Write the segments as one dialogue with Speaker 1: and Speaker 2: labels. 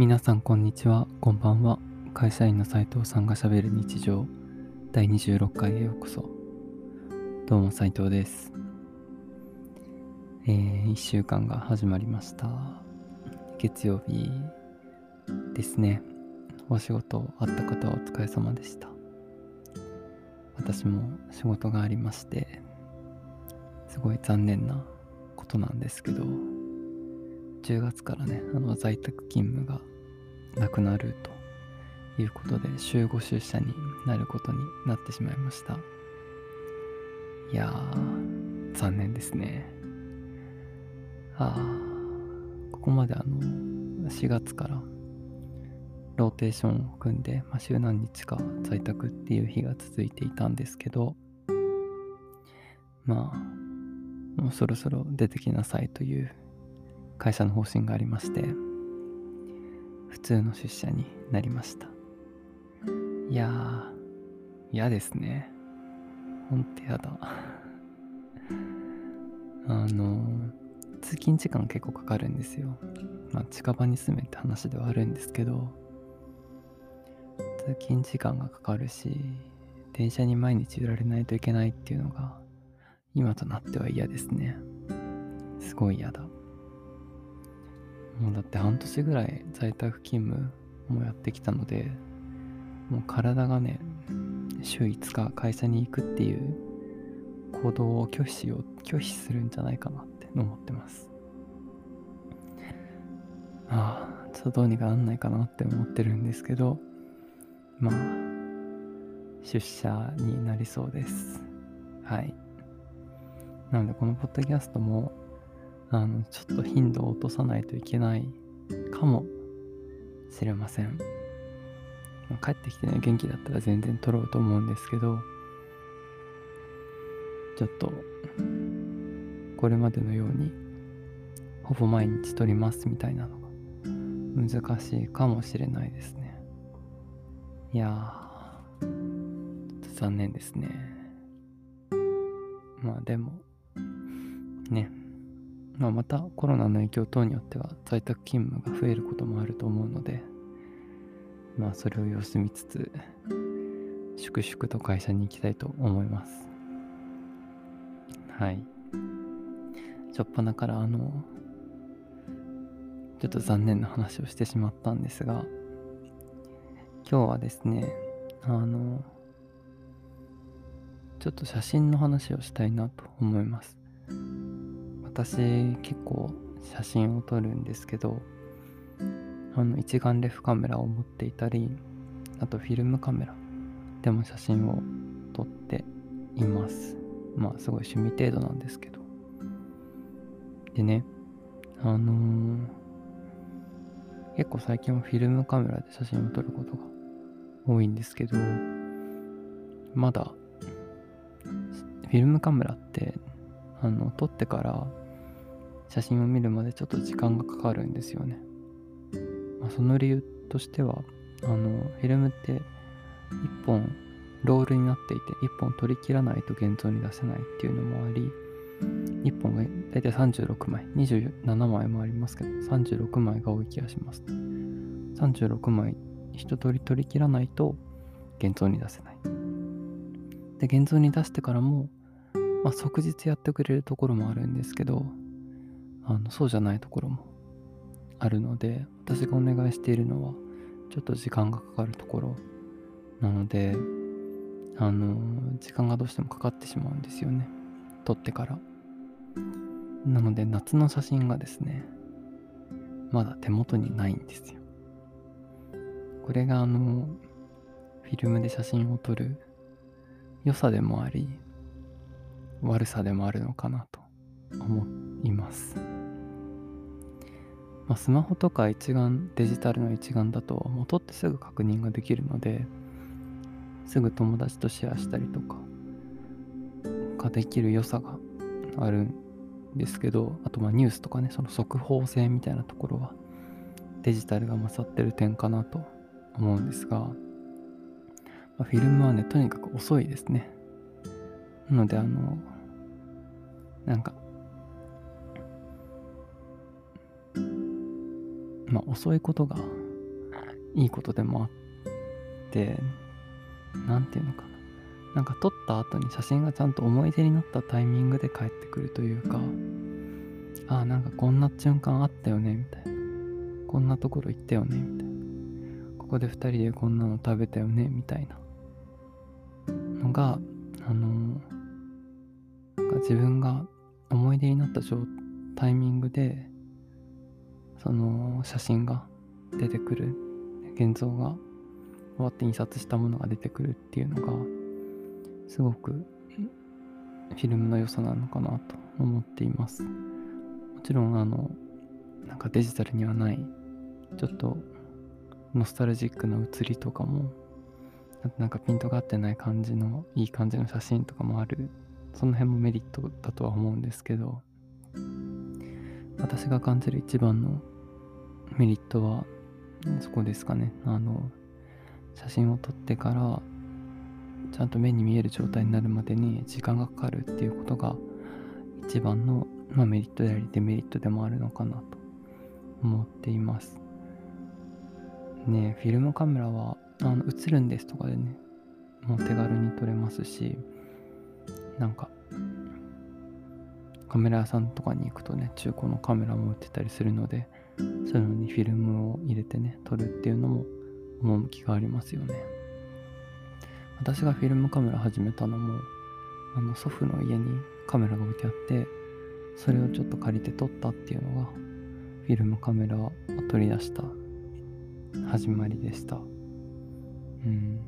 Speaker 1: 皆さんこんにちは、こんばんは。会社員の斉藤さんがしゃべる日常第26回へようこそ。どうも斉藤です。えー、1週間が始まりました。月曜日ですね。お仕事あった方はお疲れ様でした。私も仕事がありまして、すごい残念なことなんですけど、10月からね、あの在宅勤務がなくなるということで、週5出社になることになってしまいました。いやー、残念ですね。あー、ここまであの、4月からローテーションを組んで、まあ、週何日か在宅っていう日が続いていたんですけど、まあ、もうそろそろ出てきなさいという会社の方針がありまして、普通の出社になりました。いやー、嫌ですね。ほんと嫌だ。あの、通勤時間結構かかるんですよ。まあ、近場に住めって話ではあるんですけど、通勤時間がかかるし、電車に毎日揺られないといけないっていうのが、今となっては嫌ですね。すごい嫌だ。もうだって半年ぐらい在宅勤務もやってきたので、もう体がね、週5日会社に行くっていう行動を拒否しよう、拒否するんじゃないかなって思ってます。ああ、ちょっとどうにかなんないかなって思ってるんですけど、まあ、出社になりそうです。はい。なので、このポッドキャストも、あの、ちょっと頻度を落とさないといけないかもしれません。まあ帰ってきてね、元気だったら全然撮ろうと思うんですけど、ちょっと、これまでのように、ほぼ毎日撮りますみたいなのが難しいかもしれないですね。いやー、ちょっと残念ですね。まあでも、ね、まあ、またコロナの影響等によっては在宅勤務が増えることもあると思うので、まあそれを様子見つつ、粛々と会社に行きたいと思います。はい。しょっぱなからあの、ちょっと残念な話をしてしまったんですが、今日はですね、あの、ちょっと写真の話をしたいなと思います。私結構写真を撮るんですけどあの一眼レフカメラを持っていたりあとフィルムカメラでも写真を撮っています。まあすごい趣味程度なんですけど。でねあのー結構最近はフィルムカメラで写真を撮ることが多いんですけどまだフィルムカメラってあの撮ってから写真を見るまでちょっと時間がかかるんですよね。まあ、その理由としてはあのフィルムって1本ロールになっていて1本取り切らないと現像に出せないっていうのもあり1本が大体36枚27枚もありますけど36枚が多い気がします36枚一通り取り切らないと現像に出せないで現像に出してからもまあ、即日やってくれるところもあるんですけどあのそうじゃないところもあるので私がお願いしているのはちょっと時間がかかるところなのであの時間がどうしてもかかってしまうんですよね。撮ってから。なので夏の写真がですねまだ手元にないんですよ。これがあのフィルムで写真を撮る良さでもあり悪さでもあるのかなと思っています。まあ、スマホとか一眼デジタルの一眼だともう撮ってすぐ確認ができるのですぐ友達とシェアしたりとかができる良さがあるんですけどあとまニュースとかねその速報性みたいなところはデジタルが勝ってる点かなと思うんですが、まあ、フィルムはねとにかく遅いですねなのであのなんかまあ遅いことがいいことでもあって何て言うのかな。なんか撮った後に写真がちゃんと思い出になったタイミングで帰ってくるというかああなんかこんな瞬間あったよねみたいな。こんなところ行ったよねみたいな。ここで2人でこんなの食べたよねみたいな。のがあのー、自分が思い出になったタイミングでその写真が出てくる現像が終わって印刷したものが出てくるっていうのがすごくフィルムの良さなのかなと思っています。もちろんあのなんかデジタルにはないちょっとノスタルジックな写りとかもなんかピントが合ってない感じのいい感じの写真とかもある。その辺もメリットだとは思うんですけど私が感じる一番のメリットはそこですかね。あの写真を撮ってからちゃんと目に見える状態になるまでに時間がかかるっていうことが一番の、まあ、メリットでありデメリットでもあるのかなと思っています。ね。フィルムカメラはあの映るんですとかでねもう手軽に撮れますしなんかカメラ屋さんとかに行くとね中古のカメラも売ってたりするのでそういうのにフィルムを入れてね撮るっていうのも趣がありますよね。私がフィルムカメラ始めたのもあの祖父の家にカメラが置いてあってそれをちょっと借りて撮ったっていうのがフィルムカメラを取り出した始まりでした。うん。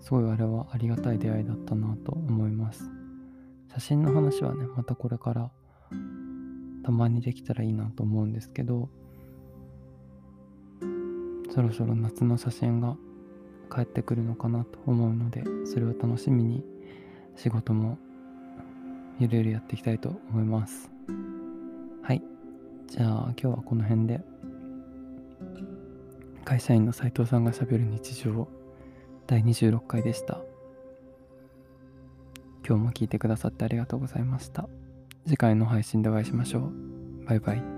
Speaker 1: すごいあれはありがたい出会いだったなと思います。写真の話はねまたこれからたまにできたらいいなと思うんですけどそろそろ夏の写真が帰ってくるのかなと思うのでそれを楽しみに仕事もゆるゆるやっていきたいと思います。はい。じゃあ今日はこの辺で。会社員の斉藤さんがしゃべる日常第26回でした。今日も聞いてくださってありがとうございました。次回の配信でお会いしましょう。バイバイ。